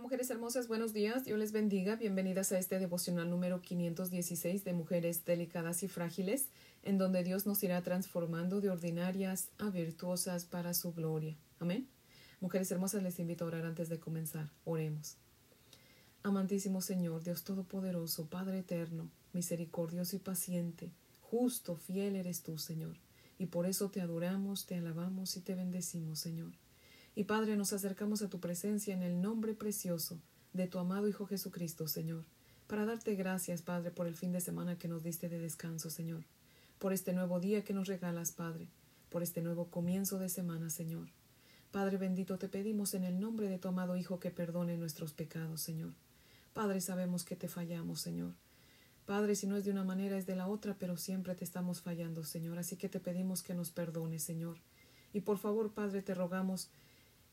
Mujeres hermosas, buenos días, Dios les bendiga, bienvenidas a este devocional número 516 de Mujeres Delicadas y Frágiles, en donde Dios nos irá transformando de ordinarias a virtuosas para su gloria. Amén. Mujeres hermosas, les invito a orar antes de comenzar. Oremos. Amantísimo Señor, Dios Todopoderoso, Padre Eterno, misericordioso y paciente, justo, fiel eres tú, Señor, y por eso te adoramos, te alabamos y te bendecimos, Señor. Y Padre, nos acercamos a tu presencia en el nombre precioso de tu amado Hijo Jesucristo, Señor, para darte gracias, Padre, por el fin de semana que nos diste de descanso, Señor, por este nuevo día que nos regalas, Padre, por este nuevo comienzo de semana, Señor. Padre bendito, te pedimos en el nombre de tu amado Hijo que perdone nuestros pecados, Señor. Padre, sabemos que te fallamos, Señor. Padre, si no es de una manera, es de la otra, pero siempre te estamos fallando, Señor. Así que te pedimos que nos perdones, Señor. Y por favor, Padre, te rogamos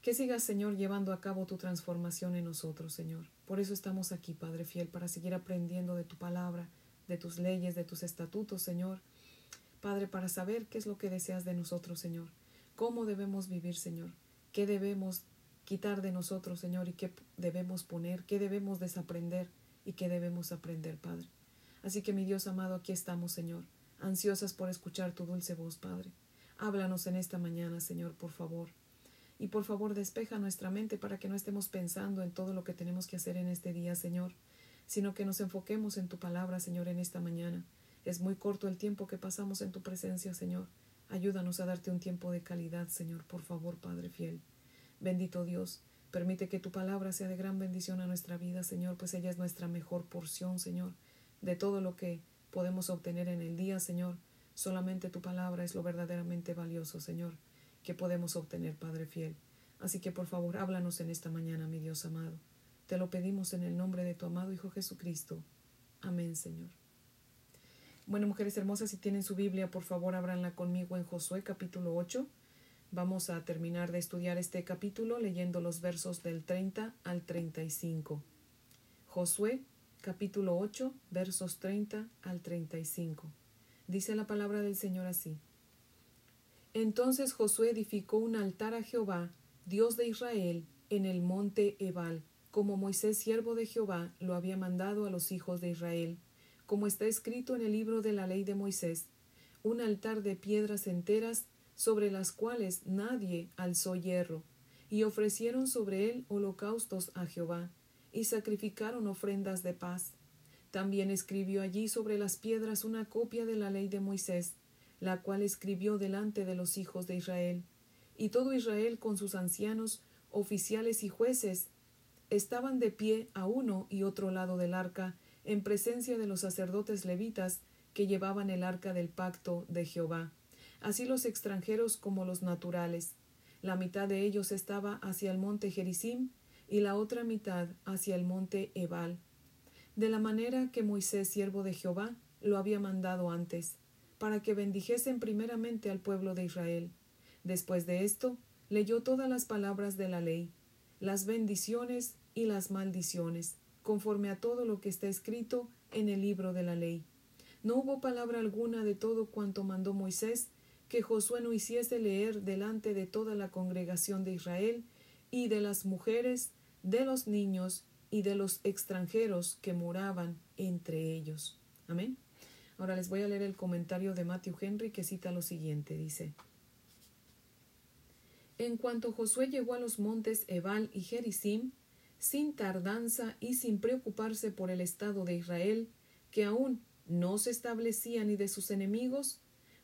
que sigas, Señor, llevando a cabo tu transformación en nosotros, Señor. Por eso estamos aquí, Padre fiel, para seguir aprendiendo de tu palabra, de tus leyes, de tus estatutos, Señor. Padre, para saber qué es lo que deseas de nosotros, Señor. Cómo debemos vivir, Señor. Qué debemos quitar de nosotros, Señor, y qué debemos poner, qué debemos desaprender y qué debemos aprender, Padre. Así que, mi Dios amado, aquí estamos, Señor, ansiosas por escuchar tu dulce voz, Padre. Háblanos en esta mañana, Señor, por favor. Y por favor despeja nuestra mente para que no estemos pensando en todo lo que tenemos que hacer en este día, Señor, sino que nos enfoquemos en tu palabra, Señor, en esta mañana. Es muy corto el tiempo que pasamos en tu presencia, Señor. Ayúdanos a darte un tiempo de calidad, Señor, por favor, Padre fiel. Bendito Dios, permite que tu palabra sea de gran bendición a nuestra vida, Señor, pues ella es nuestra mejor porción, Señor, de todo lo que podemos obtener en el día, Señor. Solamente tu palabra es lo verdaderamente valioso, Señor que podemos obtener, Padre fiel. Así que por favor, háblanos en esta mañana, mi Dios amado. Te lo pedimos en el nombre de tu amado Hijo Jesucristo. Amén, Señor. Bueno, mujeres hermosas, si tienen su Biblia, por favor, ábranla conmigo en Josué capítulo 8. Vamos a terminar de estudiar este capítulo leyendo los versos del 30 al 35. Josué capítulo 8, versos 30 al 35. Dice la palabra del Señor así. Entonces Josué edificó un altar a Jehová, Dios de Israel, en el monte Ebal, como Moisés siervo de Jehová lo había mandado a los hijos de Israel, como está escrito en el libro de la ley de Moisés, un altar de piedras enteras sobre las cuales nadie alzó hierro, y ofrecieron sobre él holocaustos a Jehová, y sacrificaron ofrendas de paz. También escribió allí sobre las piedras una copia de la ley de Moisés, la cual escribió delante de los hijos de Israel. Y todo Israel con sus ancianos, oficiales y jueces, estaban de pie a uno y otro lado del arca, en presencia de los sacerdotes levitas que llevaban el arca del pacto de Jehová, así los extranjeros como los naturales. La mitad de ellos estaba hacia el monte Gerizim y la otra mitad hacia el monte Ebal, de la manera que Moisés, siervo de Jehová, lo había mandado antes para que bendijesen primeramente al pueblo de Israel. Después de esto, leyó todas las palabras de la ley, las bendiciones y las maldiciones, conforme a todo lo que está escrito en el libro de la ley. No hubo palabra alguna de todo cuanto mandó Moisés que Josué no hiciese leer delante de toda la congregación de Israel y de las mujeres, de los niños y de los extranjeros que moraban entre ellos. Amén. Ahora les voy a leer el comentario de Matthew Henry que cita lo siguiente. Dice, En cuanto Josué llegó a los montes Ebal y Gerizim, sin tardanza y sin preocuparse por el estado de Israel, que aún no se establecía ni de sus enemigos,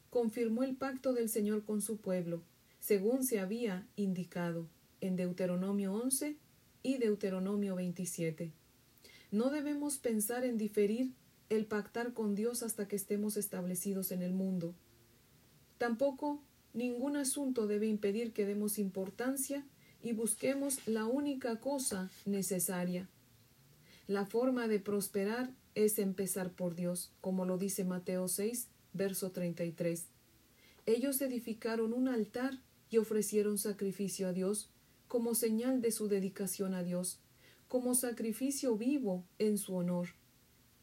confirmó el pacto del Señor con su pueblo, según se había indicado en Deuteronomio 11 y Deuteronomio 27. No debemos pensar en diferir el pactar con Dios hasta que estemos establecidos en el mundo. Tampoco ningún asunto debe impedir que demos importancia y busquemos la única cosa necesaria. La forma de prosperar es empezar por Dios, como lo dice Mateo 6, verso 33. Ellos edificaron un altar y ofrecieron sacrificio a Dios como señal de su dedicación a Dios, como sacrificio vivo en su honor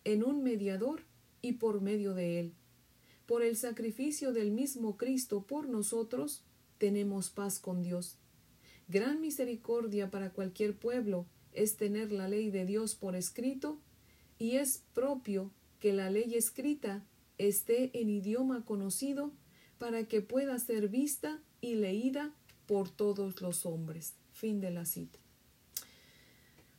en un mediador y por medio de él. Por el sacrificio del mismo Cristo por nosotros, tenemos paz con Dios. Gran misericordia para cualquier pueblo es tener la ley de Dios por escrito y es propio que la ley escrita esté en idioma conocido para que pueda ser vista y leída por todos los hombres. Fin de la cita.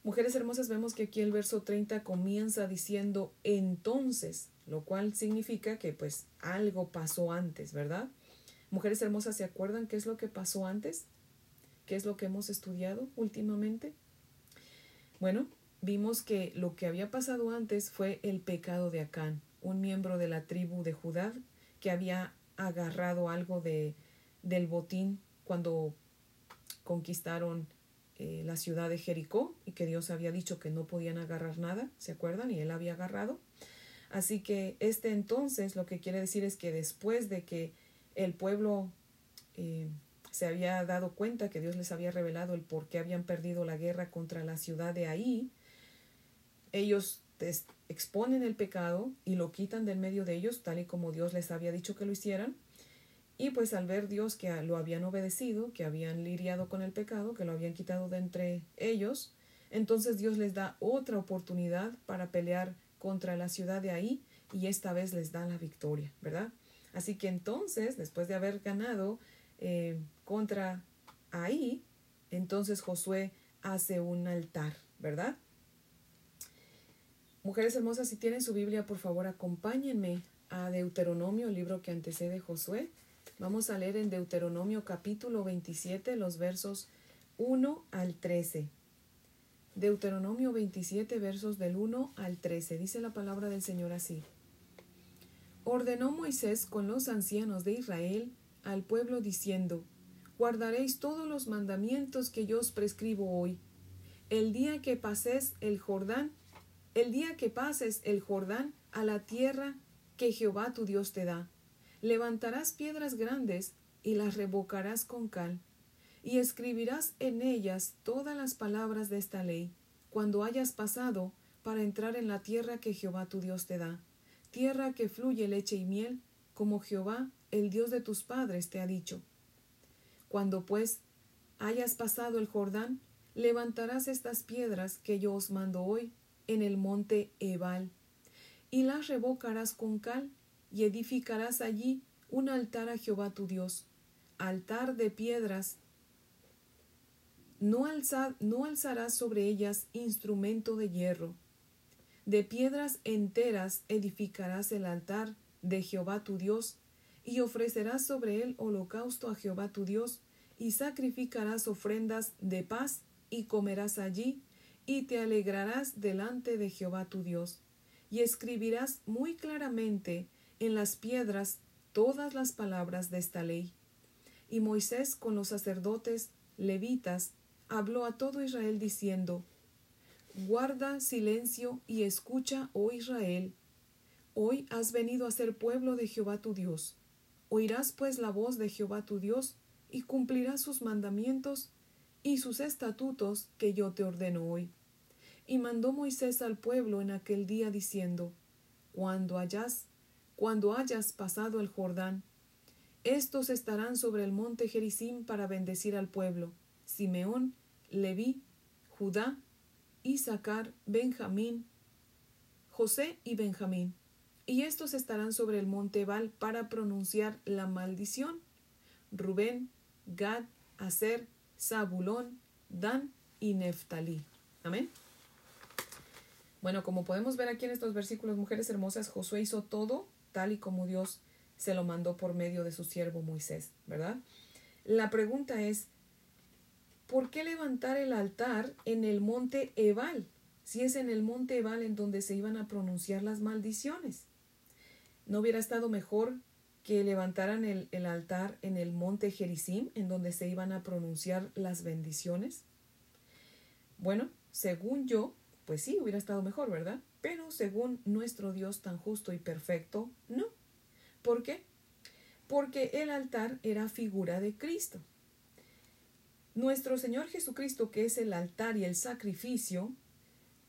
Mujeres hermosas, vemos que aquí el verso 30 comienza diciendo entonces, lo cual significa que pues algo pasó antes, ¿verdad? Mujeres hermosas, ¿se acuerdan qué es lo que pasó antes? ¿Qué es lo que hemos estudiado últimamente? Bueno, vimos que lo que había pasado antes fue el pecado de Acán, un miembro de la tribu de Judá que había agarrado algo de, del botín cuando conquistaron eh, la ciudad de Jericó y que Dios había dicho que no podían agarrar nada, ¿se acuerdan? Y él había agarrado. Así que este entonces lo que quiere decir es que después de que el pueblo eh, se había dado cuenta que Dios les había revelado el por qué habían perdido la guerra contra la ciudad de ahí, ellos exponen el pecado y lo quitan del medio de ellos, tal y como Dios les había dicho que lo hicieran. Y pues al ver Dios que lo habían obedecido, que habían lidiado con el pecado, que lo habían quitado de entre ellos, entonces Dios les da otra oportunidad para pelear contra la ciudad de ahí y esta vez les da la victoria, ¿verdad? Así que entonces, después de haber ganado eh, contra ahí, entonces Josué hace un altar, ¿verdad? Mujeres hermosas, si tienen su Biblia, por favor, acompáñenme a Deuteronomio, el libro que antecede Josué. Vamos a leer en Deuteronomio capítulo 27 los versos 1 al 13. Deuteronomio 27 versos del 1 al 13. Dice la palabra del Señor así. Ordenó Moisés con los ancianos de Israel al pueblo diciendo, Guardaréis todos los mandamientos que yo os prescribo hoy. El día que paséis el Jordán, el día que pases el Jordán a la tierra que Jehová tu Dios te da, levantarás piedras grandes y las revocarás con cal, y escribirás en ellas todas las palabras de esta ley, cuando hayas pasado para entrar en la tierra que Jehová tu Dios te da, tierra que fluye leche y miel, como Jehová, el Dios de tus padres, te ha dicho. Cuando pues hayas pasado el Jordán, levantarás estas piedras que yo os mando hoy en el monte Ebal, y las revocarás con cal, y edificarás allí un altar a Jehová tu Dios, altar de piedras. No, no alzarás sobre ellas instrumento de hierro. De piedras enteras edificarás el altar de Jehová tu Dios, y ofrecerás sobre él holocausto a Jehová tu Dios, y sacrificarás ofrendas de paz, y comerás allí, y te alegrarás delante de Jehová tu Dios, y escribirás muy claramente en las piedras todas las palabras de esta ley. Y Moisés con los sacerdotes levitas habló a todo Israel diciendo, Guarda silencio y escucha, oh Israel. Hoy has venido a ser pueblo de Jehová tu Dios. Oirás pues la voz de Jehová tu Dios y cumplirás sus mandamientos y sus estatutos que yo te ordeno hoy. Y mandó Moisés al pueblo en aquel día diciendo, Cuando hayas, cuando hayas pasado el Jordán, estos estarán sobre el monte Gerizim para bendecir al pueblo, Simeón, Leví, Judá, Isaacar, Benjamín, José y Benjamín. Y estos estarán sobre el monte Ebal para pronunciar la maldición. Rubén, Gad, Aser, Zabulón, Dan y Neftalí. Amén. Bueno, como podemos ver aquí en estos versículos, mujeres hermosas, Josué hizo todo tal y como Dios se lo mandó por medio de su siervo Moisés, ¿verdad? La pregunta es, ¿por qué levantar el altar en el monte Ebal? Si es en el monte Ebal en donde se iban a pronunciar las maldiciones. ¿No hubiera estado mejor que levantaran el, el altar en el monte Gerizim, en donde se iban a pronunciar las bendiciones? Bueno, según yo, pues sí, hubiera estado mejor, ¿verdad? Pero según nuestro Dios tan justo y perfecto, no. ¿Por qué? Porque el altar era figura de Cristo. Nuestro Señor Jesucristo, que es el altar y el sacrificio,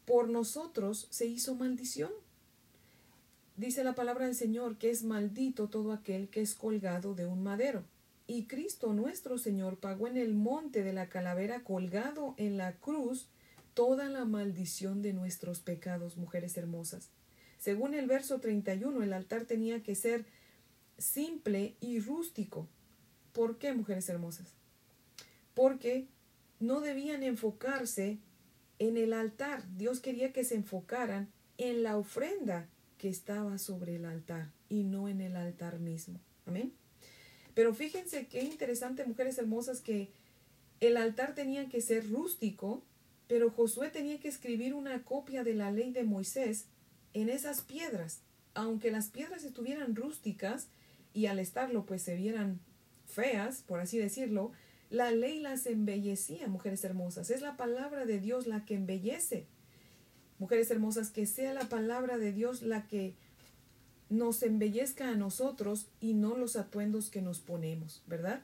por nosotros se hizo maldición. Dice la palabra del Señor que es maldito todo aquel que es colgado de un madero. Y Cristo nuestro Señor pagó en el monte de la calavera colgado en la cruz toda la maldición de nuestros pecados, mujeres hermosas. Según el verso 31, el altar tenía que ser simple y rústico. ¿Por qué, mujeres hermosas? Porque no debían enfocarse en el altar. Dios quería que se enfocaran en la ofrenda que estaba sobre el altar y no en el altar mismo. Amén. Pero fíjense qué interesante, mujeres hermosas, que el altar tenía que ser rústico, pero Josué tenía que escribir una copia de la ley de Moisés en esas piedras. Aunque las piedras estuvieran rústicas y al estarlo pues se vieran feas, por así decirlo, la ley las embellecía, mujeres hermosas. Es la palabra de Dios la que embellece. Mujeres hermosas, que sea la palabra de Dios la que nos embellezca a nosotros y no los atuendos que nos ponemos, ¿verdad?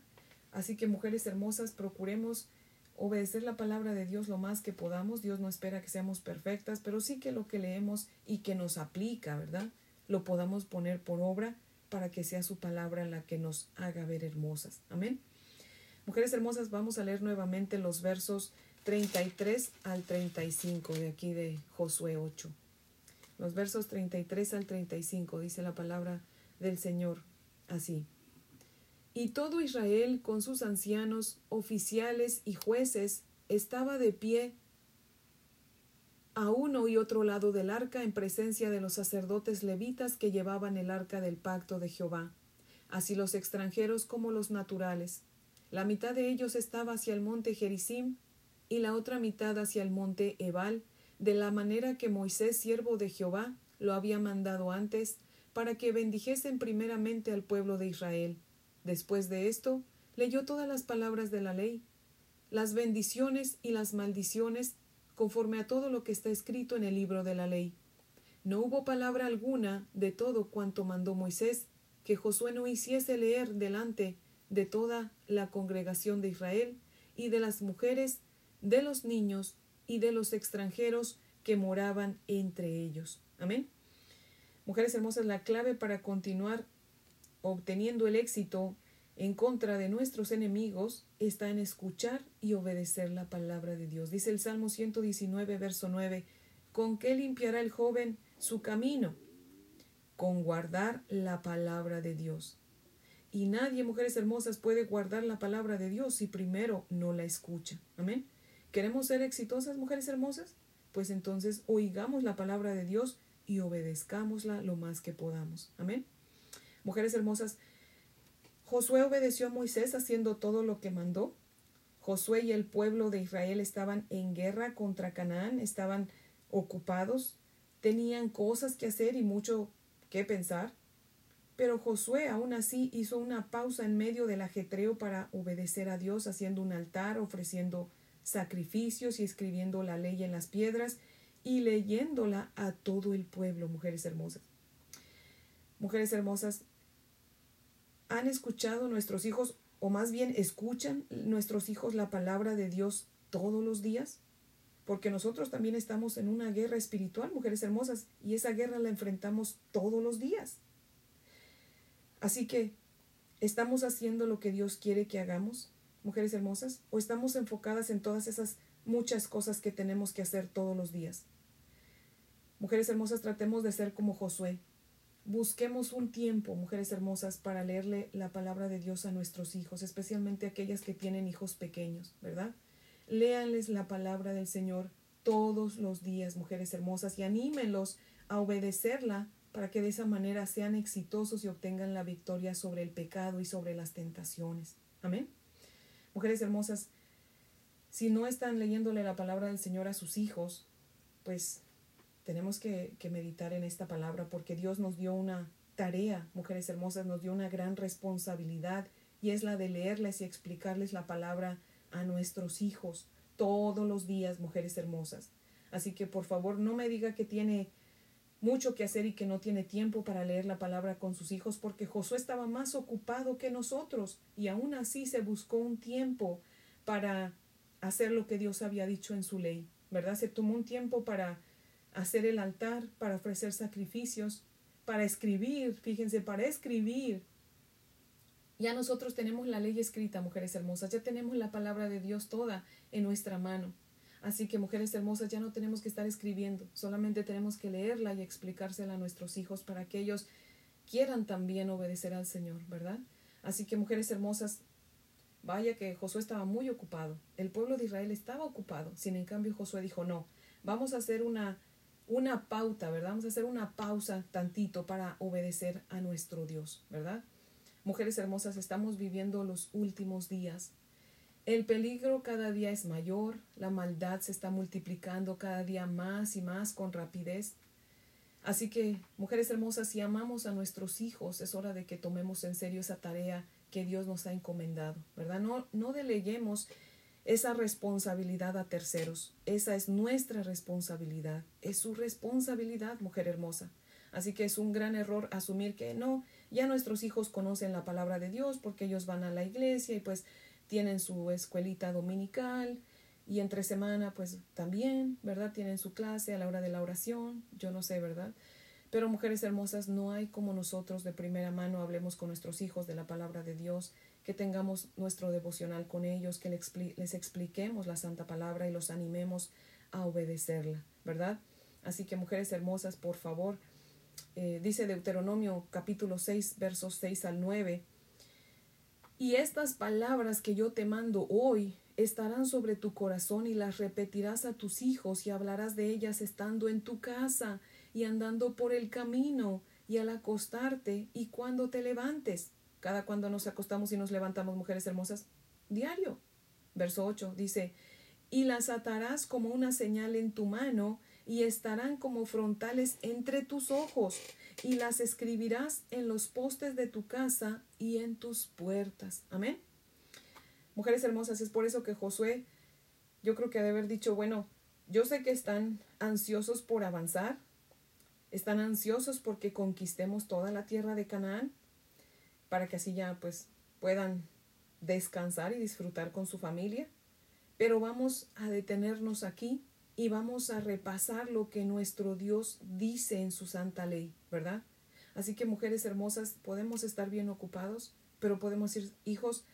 Así que mujeres hermosas, procuremos obedecer la palabra de Dios lo más que podamos. Dios no espera que seamos perfectas, pero sí que lo que leemos y que nos aplica, ¿verdad? Lo podamos poner por obra para que sea su palabra la que nos haga ver hermosas. Amén. Mujeres hermosas, vamos a leer nuevamente los versos 33 al 35 de aquí de Josué 8. Los versos 33 al 35 dice la palabra del Señor así. Y todo Israel con sus ancianos, oficiales y jueces estaba de pie a uno y otro lado del arca en presencia de los sacerdotes levitas que llevaban el arca del pacto de Jehová, así los extranjeros como los naturales la mitad de ellos estaba hacia el monte Gerizim y la otra mitad hacia el monte Ebal, de la manera que Moisés, siervo de Jehová, lo había mandado antes, para que bendijesen primeramente al pueblo de Israel. Después de esto, leyó todas las palabras de la ley, las bendiciones y las maldiciones, conforme a todo lo que está escrito en el libro de la ley. No hubo palabra alguna de todo cuanto mandó Moisés, que Josué no hiciese leer delante de toda la congregación de Israel y de las mujeres, de los niños y de los extranjeros que moraban entre ellos. Amén. Mujeres hermosas, la clave para continuar obteniendo el éxito en contra de nuestros enemigos está en escuchar y obedecer la palabra de Dios. Dice el Salmo 119, verso 9, ¿con qué limpiará el joven su camino? Con guardar la palabra de Dios. Y nadie, mujeres hermosas, puede guardar la palabra de Dios si primero no la escucha. Amén. ¿Queremos ser exitosas, mujeres hermosas? Pues entonces oigamos la palabra de Dios y obedezcámosla lo más que podamos. Amén. Mujeres hermosas, Josué obedeció a Moisés haciendo todo lo que mandó. Josué y el pueblo de Israel estaban en guerra contra Canaán, estaban ocupados, tenían cosas que hacer y mucho que pensar. Pero Josué aún así hizo una pausa en medio del ajetreo para obedecer a Dios, haciendo un altar, ofreciendo sacrificios y escribiendo la ley en las piedras y leyéndola a todo el pueblo, mujeres hermosas. Mujeres hermosas, ¿han escuchado nuestros hijos, o más bien escuchan nuestros hijos la palabra de Dios todos los días? Porque nosotros también estamos en una guerra espiritual, mujeres hermosas, y esa guerra la enfrentamos todos los días. Así que, ¿estamos haciendo lo que Dios quiere que hagamos, mujeres hermosas? ¿O estamos enfocadas en todas esas muchas cosas que tenemos que hacer todos los días? Mujeres hermosas, tratemos de ser como Josué. Busquemos un tiempo, mujeres hermosas, para leerle la palabra de Dios a nuestros hijos, especialmente aquellas que tienen hijos pequeños, ¿verdad? Léanles la palabra del Señor todos los días, mujeres hermosas, y anímenlos a obedecerla para que de esa manera sean exitosos y obtengan la victoria sobre el pecado y sobre las tentaciones. Amén. Mujeres hermosas, si no están leyéndole la palabra del Señor a sus hijos, pues tenemos que, que meditar en esta palabra porque Dios nos dio una tarea, mujeres hermosas, nos dio una gran responsabilidad y es la de leerles y explicarles la palabra a nuestros hijos todos los días, mujeres hermosas. Así que por favor no me diga que tiene mucho que hacer y que no tiene tiempo para leer la palabra con sus hijos porque Josué estaba más ocupado que nosotros y aún así se buscó un tiempo para hacer lo que Dios había dicho en su ley, ¿verdad? Se tomó un tiempo para hacer el altar, para ofrecer sacrificios, para escribir, fíjense, para escribir. Ya nosotros tenemos la ley escrita, mujeres hermosas, ya tenemos la palabra de Dios toda en nuestra mano. Así que mujeres hermosas ya no tenemos que estar escribiendo, solamente tenemos que leerla y explicársela a nuestros hijos para que ellos quieran también obedecer al Señor, ¿verdad? Así que mujeres hermosas, vaya que Josué estaba muy ocupado, el pueblo de Israel estaba ocupado, sin en cambio Josué dijo, no, vamos a hacer una, una pauta, ¿verdad? Vamos a hacer una pausa tantito para obedecer a nuestro Dios, ¿verdad? Mujeres hermosas, estamos viviendo los últimos días. El peligro cada día es mayor, la maldad se está multiplicando cada día más y más con rapidez. Así que, mujeres hermosas, si amamos a nuestros hijos, es hora de que tomemos en serio esa tarea que Dios nos ha encomendado, ¿verdad? No, no deleguemos esa responsabilidad a terceros. Esa es nuestra responsabilidad. Es su responsabilidad, mujer hermosa. Así que es un gran error asumir que no, ya nuestros hijos conocen la palabra de Dios porque ellos van a la iglesia y pues tienen su escuelita dominical y entre semana pues también, ¿verdad? Tienen su clase a la hora de la oración, yo no sé, ¿verdad? Pero mujeres hermosas, no hay como nosotros de primera mano hablemos con nuestros hijos de la palabra de Dios, que tengamos nuestro devocional con ellos, que les expliquemos la santa palabra y los animemos a obedecerla, ¿verdad? Así que mujeres hermosas, por favor, eh, dice Deuteronomio capítulo 6, versos 6 al 9, y estas palabras que yo te mando hoy estarán sobre tu corazón y las repetirás a tus hijos y hablarás de ellas estando en tu casa y andando por el camino y al acostarte y cuando te levantes. Cada cuando nos acostamos y nos levantamos, mujeres hermosas, diario. Verso 8 dice, y las atarás como una señal en tu mano y estarán como frontales entre tus ojos y las escribirás en los postes de tu casa y en tus puertas. Amén. Mujeres hermosas, es por eso que Josué, yo creo que ha de haber dicho, bueno, yo sé que están ansiosos por avanzar, están ansiosos porque conquistemos toda la tierra de Canaán, para que así ya pues puedan descansar y disfrutar con su familia. Pero vamos a detenernos aquí y vamos a repasar lo que nuestro Dios dice en su santa ley, ¿verdad? Así que mujeres hermosas, podemos estar bien ocupados, pero podemos decir, hijos,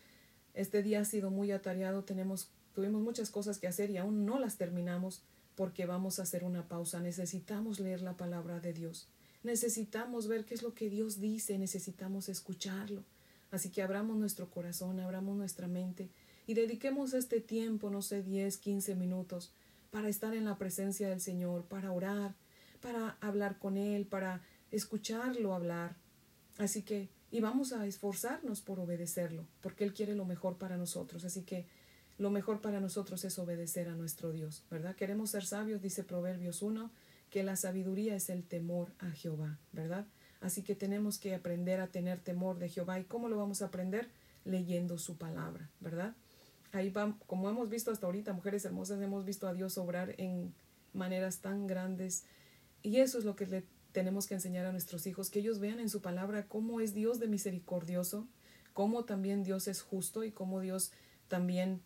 este día ha sido muy atareado, tenemos, tuvimos muchas cosas que hacer y aún no las terminamos porque vamos a hacer una pausa. Necesitamos leer la palabra de Dios. Necesitamos ver qué es lo que Dios dice, necesitamos escucharlo. Así que abramos nuestro corazón, abramos nuestra mente y dediquemos este tiempo, no sé, 10, 15 minutos, para estar en la presencia del Señor, para orar, para hablar con Él, para escucharlo hablar. Así que y vamos a esforzarnos por obedecerlo, porque Él quiere lo mejor para nosotros. Así que lo mejor para nosotros es obedecer a nuestro Dios, ¿verdad? Queremos ser sabios, dice Proverbios 1, que la sabiduría es el temor a Jehová, ¿verdad? Así que tenemos que aprender a tener temor de Jehová. ¿Y cómo lo vamos a aprender? Leyendo su palabra, ¿verdad? Ahí va, como hemos visto hasta ahorita, mujeres hermosas, hemos visto a Dios obrar en maneras tan grandes. Y eso es lo que le tenemos que enseñar a nuestros hijos, que ellos vean en su palabra cómo es Dios de misericordioso, cómo también Dios es justo y cómo Dios también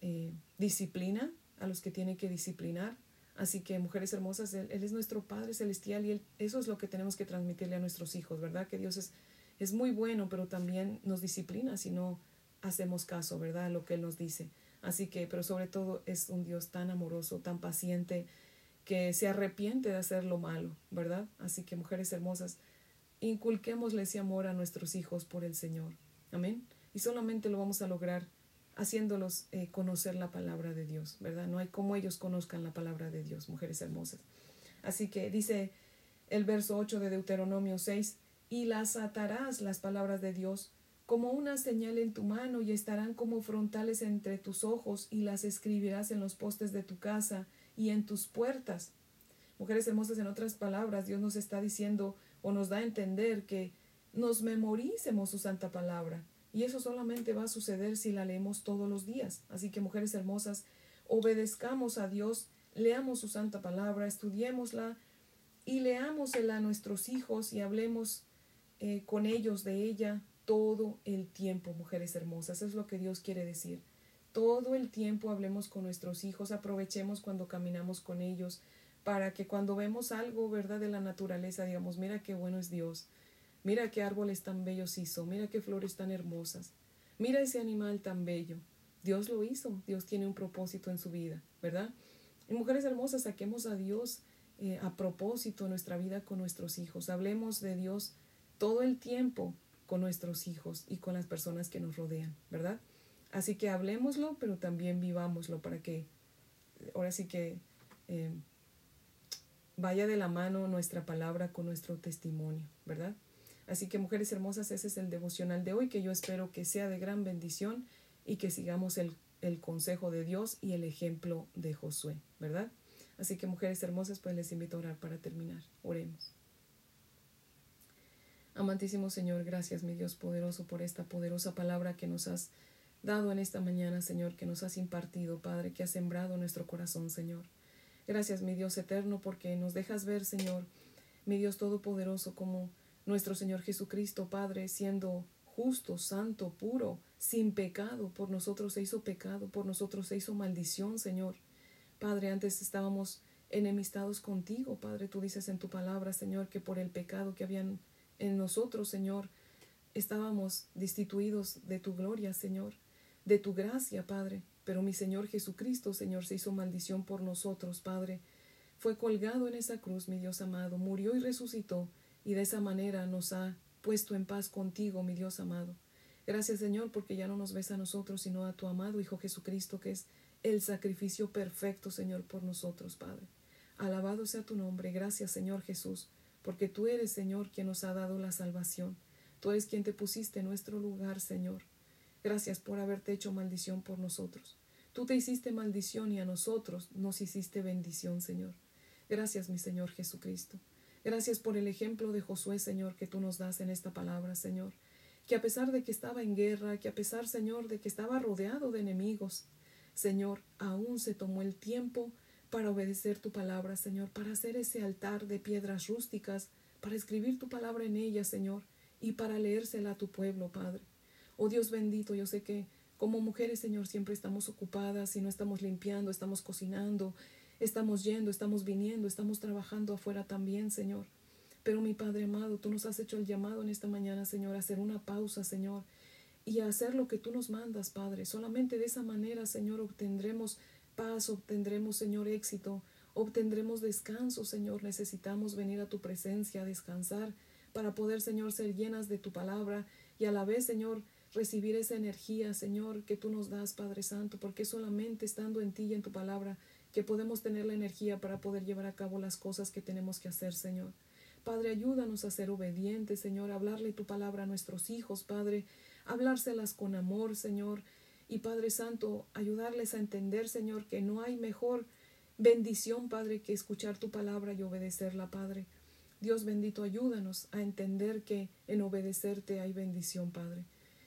eh, disciplina a los que tiene que disciplinar. Así que, mujeres hermosas, él, es nuestro Padre Celestial y él, eso es lo que tenemos que transmitirle a nuestros hijos, ¿verdad? Que Dios es, es muy bueno, pero también nos disciplina si no hacemos caso, ¿verdad? A lo que Él nos dice. Así que, pero sobre todo es un Dios tan amoroso, tan paciente, que se arrepiente de hacer lo malo, ¿verdad? Así que mujeres hermosas, inculquémosle ese amor a nuestros hijos por el Señor. Amén. Y solamente lo vamos a lograr haciéndolos eh, conocer la palabra de Dios, ¿verdad? No hay como ellos conozcan la palabra de Dios, mujeres hermosas. Así que dice el verso 8 de Deuteronomio 6, y las atarás las palabras de Dios como una señal en tu mano y estarán como frontales entre tus ojos y las escribirás en los postes de tu casa y en tus puertas. Mujeres hermosas, en otras palabras, Dios nos está diciendo o nos da a entender que nos memoricemos su santa palabra. Y eso solamente va a suceder si la leemos todos los días. Así que, mujeres hermosas, obedezcamos a Dios, leamos su santa palabra, estudiémosla y leámosela a nuestros hijos y hablemos eh, con ellos de ella todo el tiempo, mujeres hermosas. es lo que Dios quiere decir todo el tiempo hablemos con nuestros hijos, aprovechemos cuando caminamos con ellos, para que cuando vemos algo, ¿verdad?, de la naturaleza, digamos, mira qué bueno es Dios, mira qué árboles tan bellos hizo, mira qué flores tan hermosas, mira ese animal tan bello. Dios lo hizo, Dios tiene un propósito en su vida, ¿verdad? Y mujeres hermosas, saquemos a Dios eh, a propósito nuestra vida con nuestros hijos. Hablemos de Dios todo el tiempo con nuestros hijos y con las personas que nos rodean, ¿verdad? Así que hablemoslo, pero también vivámoslo para que ahora sí que eh, vaya de la mano nuestra palabra con nuestro testimonio, ¿verdad? Así que mujeres hermosas, ese es el devocional de hoy que yo espero que sea de gran bendición y que sigamos el, el consejo de Dios y el ejemplo de Josué, ¿verdad? Así que mujeres hermosas, pues les invito a orar para terminar. Oremos. Amantísimo Señor, gracias mi Dios poderoso por esta poderosa palabra que nos has dado en esta mañana, Señor, que nos has impartido, Padre, que has sembrado nuestro corazón, Señor. Gracias, mi Dios eterno, porque nos dejas ver, Señor, mi Dios todopoderoso, como nuestro Señor Jesucristo, Padre, siendo justo, santo, puro, sin pecado, por nosotros se hizo pecado, por nosotros se hizo maldición, Señor. Padre, antes estábamos enemistados contigo, Padre, tú dices en tu palabra, Señor, que por el pecado que habían en nosotros, Señor, estábamos destituidos de tu gloria, Señor, de tu gracia, Padre. Pero mi Señor Jesucristo, Señor, se hizo maldición por nosotros, Padre. Fue colgado en esa cruz, mi Dios amado, murió y resucitó, y de esa manera nos ha puesto en paz contigo, mi Dios amado. Gracias, Señor, porque ya no nos ves a nosotros, sino a tu amado Hijo Jesucristo, que es el sacrificio perfecto, Señor, por nosotros, Padre. Alabado sea tu nombre. Gracias, Señor Jesús porque tú eres, Señor, quien nos ha dado la salvación. Tú eres quien te pusiste en nuestro lugar, Señor. Gracias por haberte hecho maldición por nosotros. Tú te hiciste maldición y a nosotros nos hiciste bendición, Señor. Gracias, mi Señor Jesucristo. Gracias por el ejemplo de Josué, Señor, que tú nos das en esta palabra, Señor. Que a pesar de que estaba en guerra, que a pesar, Señor, de que estaba rodeado de enemigos, Señor, aún se tomó el tiempo para obedecer tu palabra, Señor, para hacer ese altar de piedras rústicas, para escribir tu palabra en ella, Señor, y para leérsela a tu pueblo, Padre. Oh Dios bendito, yo sé que como mujeres, Señor, siempre estamos ocupadas y no estamos limpiando, estamos cocinando, estamos yendo, estamos viniendo, estamos trabajando afuera también, Señor. Pero mi Padre amado, tú nos has hecho el llamado en esta mañana, Señor, a hacer una pausa, Señor, y a hacer lo que tú nos mandas, Padre. Solamente de esa manera, Señor, obtendremos paz, obtendremos, Señor, éxito, obtendremos descanso, Señor. Necesitamos venir a tu presencia, descansar, para poder, Señor, ser llenas de tu palabra y a la vez, Señor, recibir esa energía, Señor, que tú nos das, Padre Santo, porque solamente estando en ti y en tu palabra que podemos tener la energía para poder llevar a cabo las cosas que tenemos que hacer, Señor. Padre, ayúdanos a ser obedientes, Señor, a hablarle tu palabra a nuestros hijos, Padre, hablárselas con amor, Señor, y Padre Santo, ayudarles a entender, Señor, que no hay mejor bendición, Padre, que escuchar tu palabra y obedecerla, Padre. Dios bendito, ayúdanos a entender que en obedecerte hay bendición, Padre.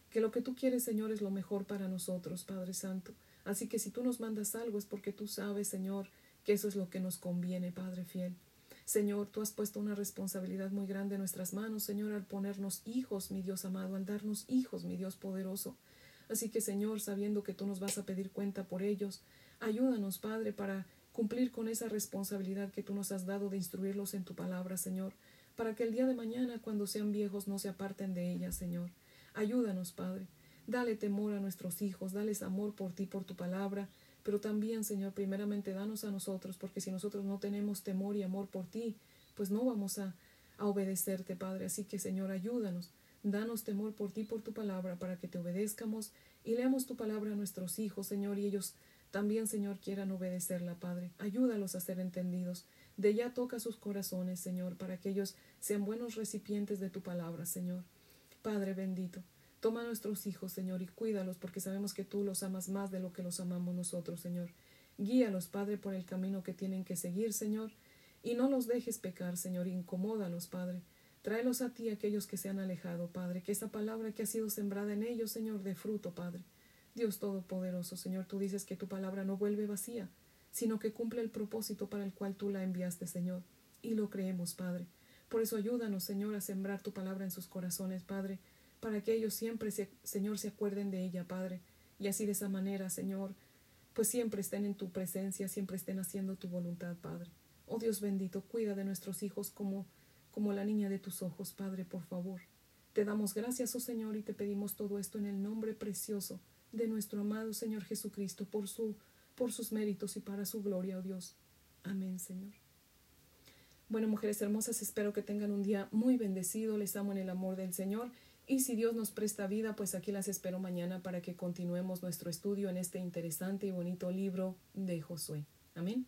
Que lo que tú quieres, Señor, es lo mejor para nosotros, Padre Santo. Así que si tú nos mandas algo es porque tú sabes, Señor, que eso es lo que nos conviene, Padre fiel. Señor, tú has puesto una responsabilidad muy grande en nuestras manos, Señor, al ponernos hijos, mi Dios amado, al darnos hijos, mi Dios poderoso. Así que, Señor, sabiendo que tú nos vas a pedir cuenta por ellos, ayúdanos, Padre, para cumplir con esa responsabilidad que tú nos has dado de instruirlos en tu palabra, Señor, para que el día de mañana, cuando sean viejos, no se aparten de ella, Señor. Ayúdanos, Padre. Dale temor a nuestros hijos, dales amor por ti, por tu palabra, pero también, Señor, primeramente danos a nosotros, porque si nosotros no tenemos temor y amor por ti, pues no vamos a, a obedecerte, Padre. Así que, Señor, ayúdanos Danos temor por ti, por tu palabra, para que te obedezcamos y leamos tu palabra a nuestros hijos, Señor, y ellos también, Señor, quieran obedecerla, Padre. Ayúdalos a ser entendidos. De ya toca sus corazones, Señor, para que ellos sean buenos recipientes de tu palabra, Señor. Padre bendito, toma nuestros hijos, Señor, y cuídalos, porque sabemos que tú los amas más de lo que los amamos nosotros, Señor. Guíalos, Padre, por el camino que tienen que seguir, Señor, y no los dejes pecar, Señor. Incomódalos, Padre. Tráelos a ti aquellos que se han alejado, Padre, que esa palabra que ha sido sembrada en ellos, Señor, dé fruto, Padre. Dios Todopoderoso, Señor, tú dices que tu palabra no vuelve vacía, sino que cumple el propósito para el cual tú la enviaste, Señor. Y lo creemos, Padre. Por eso ayúdanos, Señor, a sembrar tu palabra en sus corazones, Padre, para que ellos siempre, Señor, se acuerden de ella, Padre. Y así de esa manera, Señor, pues siempre estén en tu presencia, siempre estén haciendo tu voluntad, Padre. Oh Dios bendito, cuida de nuestros hijos como como la niña de tus ojos, Padre, por favor. Te damos gracias, oh Señor, y te pedimos todo esto en el nombre precioso de nuestro amado Señor Jesucristo, por su por sus méritos y para su gloria, oh Dios. Amén, Señor. Bueno, mujeres hermosas, espero que tengan un día muy bendecido. Les amo en el amor del Señor. Y si Dios nos presta vida, pues aquí las espero mañana para que continuemos nuestro estudio en este interesante y bonito libro de Josué. Amén.